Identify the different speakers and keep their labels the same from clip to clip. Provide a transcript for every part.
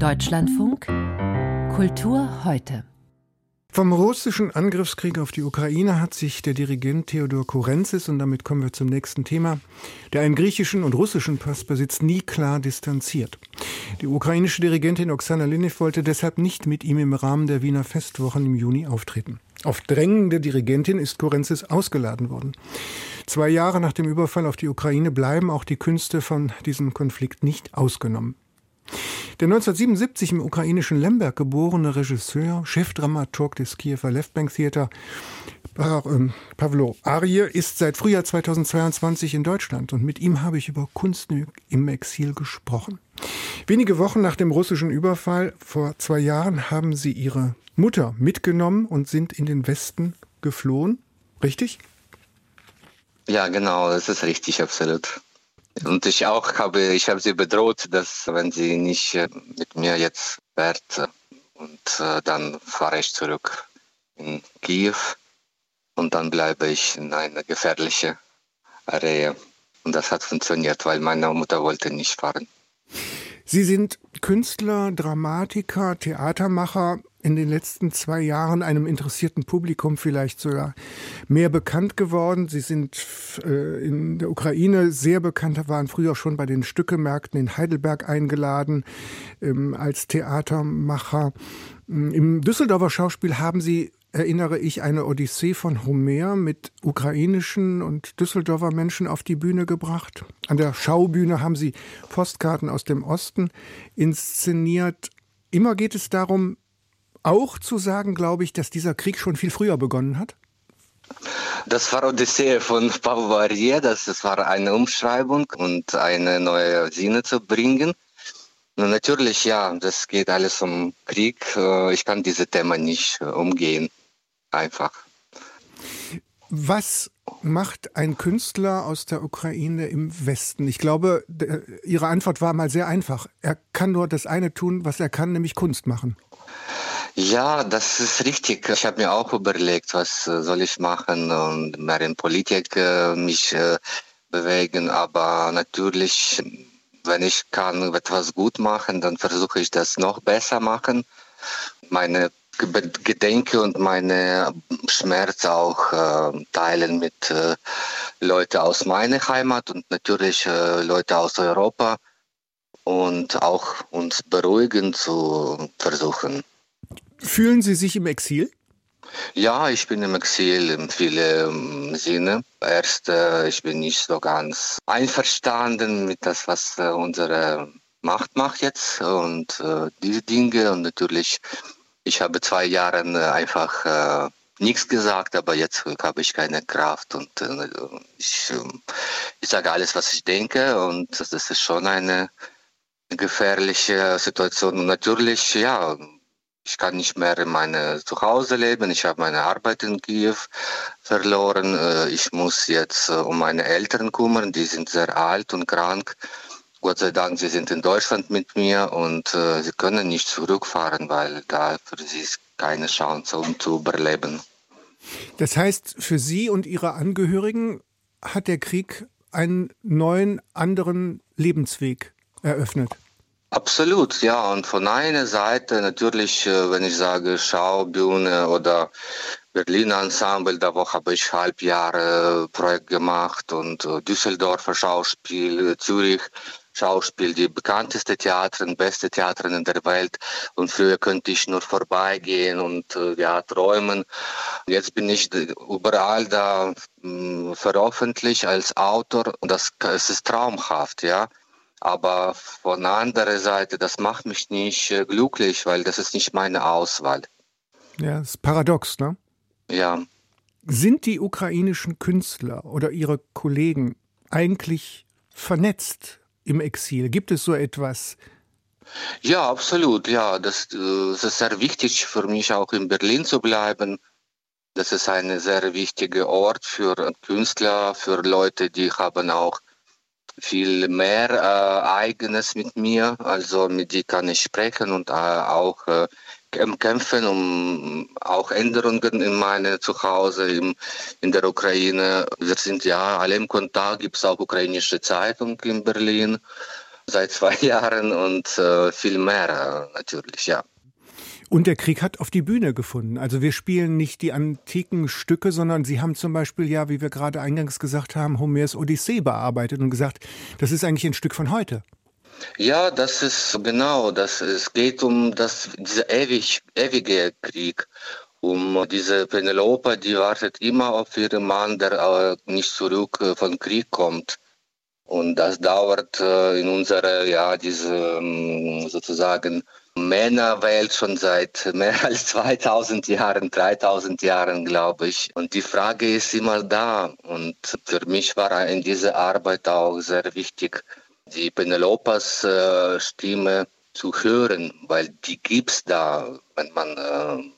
Speaker 1: Deutschlandfunk Kultur heute.
Speaker 2: Vom russischen Angriffskrieg auf die Ukraine hat sich der Dirigent Theodor Korenzis, und damit kommen wir zum nächsten Thema, der einen griechischen und russischen Pass besitzt, nie klar distanziert. Die ukrainische Dirigentin Oksana Linev wollte deshalb nicht mit ihm im Rahmen der Wiener Festwochen im Juni auftreten. Auf Drängen der Dirigentin ist Korenzis ausgeladen worden. Zwei Jahre nach dem Überfall auf die Ukraine bleiben auch die Künste von diesem Konflikt nicht ausgenommen. Der 1977 im ukrainischen Lemberg geborene Regisseur, Chefdramaturg des Kiewer Leftbank Theater, ähm, Pavlo Arie, ist seit Frühjahr 2022 in Deutschland und mit ihm habe ich über Kunst im Exil gesprochen. Wenige Wochen nach dem russischen Überfall vor zwei Jahren haben sie ihre Mutter mitgenommen und sind in den Westen geflohen. Richtig?
Speaker 3: Ja, genau, das ist richtig, absolut. Und ich auch habe, ich habe sie bedroht, dass wenn sie nicht äh, mit mir jetzt wird, äh, und äh, dann fahre ich zurück in Kiew und dann bleibe ich in einer gefährlichen Area. Und das hat funktioniert, weil meine Mutter wollte nicht fahren.
Speaker 2: Sie sind Künstler, Dramatiker, Theatermacher, in den letzten zwei Jahren einem interessierten Publikum vielleicht sogar mehr bekannt geworden. Sie sind äh, in der Ukraine sehr bekannt, waren früher schon bei den Stückemärkten in Heidelberg eingeladen ähm, als Theatermacher. Mm, Im Düsseldorfer Schauspiel haben Sie erinnere ich eine Odyssee von Homer mit ukrainischen und Düsseldorfer Menschen auf die Bühne gebracht. An der Schaubühne haben sie Postkarten aus dem Osten inszeniert. Immer geht es darum, auch zu sagen, glaube ich, dass dieser Krieg schon viel früher begonnen hat?
Speaker 3: Das war Odyssee von Pavarier, das, das war eine Umschreibung und eine neue Sinne zu bringen. Und natürlich, ja, das geht alles um Krieg. Äh, ich kann diese Themen nicht äh, umgehen. Einfach.
Speaker 2: Was macht ein Künstler aus der Ukraine im Westen? Ich glaube, Ihre Antwort war mal sehr einfach. Er kann nur das eine tun, was er kann, nämlich Kunst machen.
Speaker 3: Ja, das ist richtig. Ich habe mir auch überlegt, was äh, soll ich machen und mehr in Politik äh, mich äh, bewegen. Aber natürlich, wenn ich kann etwas gut machen, dann versuche ich das noch besser machen. Meine Gedenke und meine Schmerz auch äh, teilen mit äh, Leuten aus meiner Heimat und natürlich äh, Leute aus Europa und auch uns beruhigen zu versuchen.
Speaker 2: Fühlen Sie sich im Exil?
Speaker 3: Ja, ich bin im Exil in vielen Sinne. Erst, äh, ich bin nicht so ganz einverstanden mit das, was äh, unsere Macht macht jetzt und äh, diese Dinge. Und natürlich, ich habe zwei Jahre einfach nichts gesagt, aber jetzt habe ich keine Kraft und ich, ich sage alles, was ich denke und das ist schon eine gefährliche Situation. Und natürlich, ja, ich kann nicht mehr in meinem Zuhause leben. Ich habe meine Arbeit in Kiew verloren. Äh, ich muss jetzt äh, um meine Eltern kümmern. Die sind sehr alt und krank. Gott sei Dank, sie sind in Deutschland mit mir und äh, sie können nicht zurückfahren, weil da für sie ist keine Chance, um zu überleben.
Speaker 2: Das heißt, für Sie und Ihre Angehörigen hat der Krieg einen neuen, anderen Lebensweg eröffnet.
Speaker 3: Absolut, ja. Und von einer Seite natürlich, äh, wenn ich sage Schaubühne oder Berliner Ensemble, da wo habe ich halb Jahre Projekt gemacht und äh, Düsseldorfer Schauspiel, Zürich Schauspiel, die bekannteste Theaterin, beste Theaterin in der Welt. Und früher könnte ich nur vorbeigehen und äh, ja, träumen. Jetzt bin ich überall da mh, veröffentlicht als Autor und das ist traumhaft, ja. Aber von der anderen Seite, das macht mich nicht äh, glücklich, weil das ist nicht meine Auswahl.
Speaker 2: Ja, das ist paradox, ne?
Speaker 3: Ja.
Speaker 2: Sind die ukrainischen Künstler oder ihre Kollegen eigentlich vernetzt im Exil? Gibt es so etwas?
Speaker 3: Ja, absolut. Ja, das, äh, das ist sehr wichtig für mich, auch in Berlin zu bleiben. Das ist ein sehr wichtiger Ort für Künstler, für Leute, die haben auch viel mehr äh, Eigenes mit mir. Also mit die kann ich sprechen und äh, auch äh, kämpfen, um auch Änderungen in meine Zuhause im, in der Ukraine. Wir sind ja alle im Kontakt, gibt es auch ukrainische Zeitung in Berlin. seit zwei Jahren und äh, viel mehr äh, natürlich, ja.
Speaker 2: Und der Krieg hat auf die Bühne gefunden. Also wir spielen nicht die antiken Stücke, sondern Sie haben zum Beispiel ja, wie wir gerade eingangs gesagt haben, Homers Odyssee bearbeitet und gesagt, das ist eigentlich ein Stück von heute.
Speaker 3: Ja, das ist genau, das, es geht um das, dieser ewig, ewige Krieg, um diese Penelope, die wartet immer auf ihren Mann, der äh, nicht zurück äh, von Krieg kommt. Und das dauert äh, in unserer, ja, diese ähm, sozusagen Männerwelt schon seit mehr als 2000 Jahren, 3000 Jahren, glaube ich. Und die Frage ist immer da. Und für mich war in dieser Arbeit auch sehr wichtig, die Penelopas äh, Stimme zu hören, weil die gibt's da, wenn man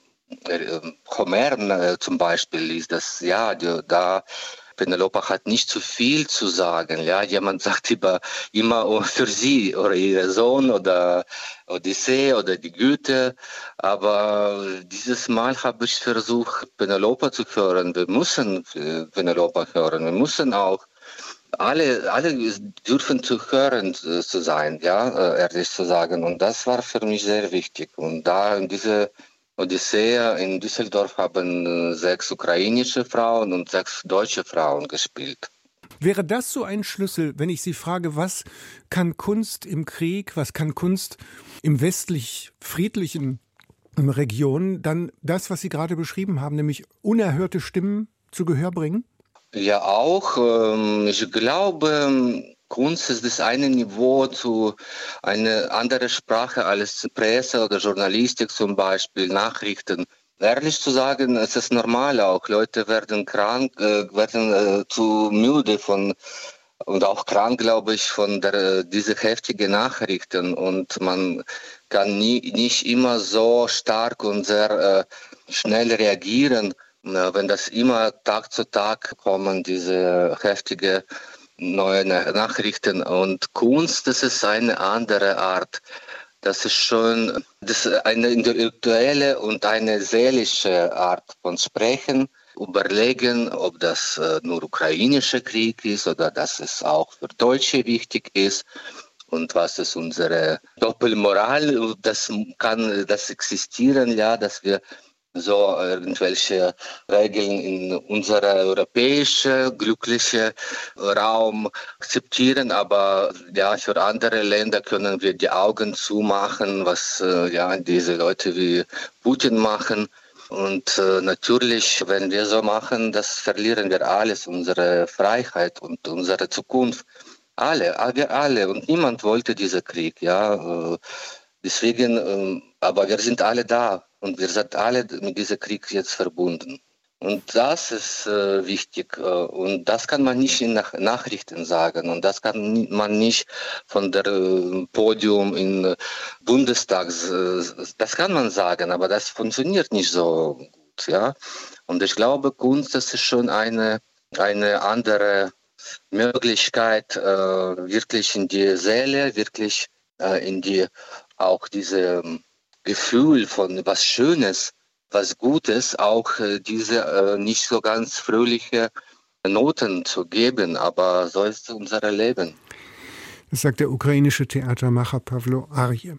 Speaker 3: Homer äh, zum Beispiel liest, das ja, da Penelope hat nicht zu viel zu sagen. Ja, jemand sagt über, immer für sie oder ihren Sohn oder Odyssee oder die Güte. Aber dieses Mal habe ich versucht, Penelope zu hören. Wir müssen Penelope hören. Wir müssen auch alle, alle dürfen zu hören äh, zu sein, ja, äh, ehrlich zu sagen. Und das war für mich sehr wichtig. Und da in diese Odyssee in Düsseldorf haben äh, sechs ukrainische Frauen und sechs deutsche Frauen gespielt.
Speaker 2: Wäre das so ein Schlüssel, wenn ich Sie frage, was kann Kunst im Krieg, was kann Kunst im westlich friedlichen Region, dann das, was Sie gerade beschrieben haben, nämlich unerhörte Stimmen zu Gehör bringen?
Speaker 3: Ja, auch. Ähm, ich glaube, Kunst ist das eine Niveau zu einer anderen Sprache als Presse oder Journalistik zum Beispiel, Nachrichten. Ehrlich zu sagen, es ist normal auch. Leute werden krank, äh, werden äh, zu müde von und auch krank, glaube ich, von der, diese heftigen Nachrichten. Und man kann nie, nicht immer so stark und sehr äh, schnell reagieren wenn das immer Tag zu Tag kommen, diese heftige neue Nachrichten und Kunst, das ist eine andere Art. Das ist schon das ist eine intellektuelle und eine seelische Art von Sprechen. Überlegen, ob das äh, nur ukrainischer Krieg ist oder dass es auch für Deutsche wichtig ist und was ist unsere Doppelmoral. Das kann das existieren, ja, dass wir so irgendwelche Regeln in unserer europäischen glücklichen Raum akzeptieren, aber ja, für andere Länder können wir die Augen zumachen, was äh, ja diese Leute wie Putin machen. Und äh, natürlich, wenn wir so machen, das verlieren wir alles, unsere Freiheit und unsere Zukunft. Alle, wir alle. Und niemand wollte diesen Krieg, ja. Äh, deswegen, äh, aber wir sind alle da und wir sind alle mit diesem Krieg jetzt verbunden. Und das ist äh, wichtig. Äh, und das kann man nicht in Nach Nachrichten sagen. Und das kann man nicht von der äh, Podium im äh, Bundestag, äh, das kann man sagen, aber das funktioniert nicht so gut. Ja? Und ich glaube, Kunst, das ist schon eine, eine andere Möglichkeit, äh, wirklich in die Seele, wirklich in die, auch diese Gefühl von was Schönes, was Gutes, auch äh, diese äh, nicht so ganz fröhliche Noten zu geben. Aber so ist unser Leben.
Speaker 2: Das sagt der ukrainische Theatermacher Pavlo Arje.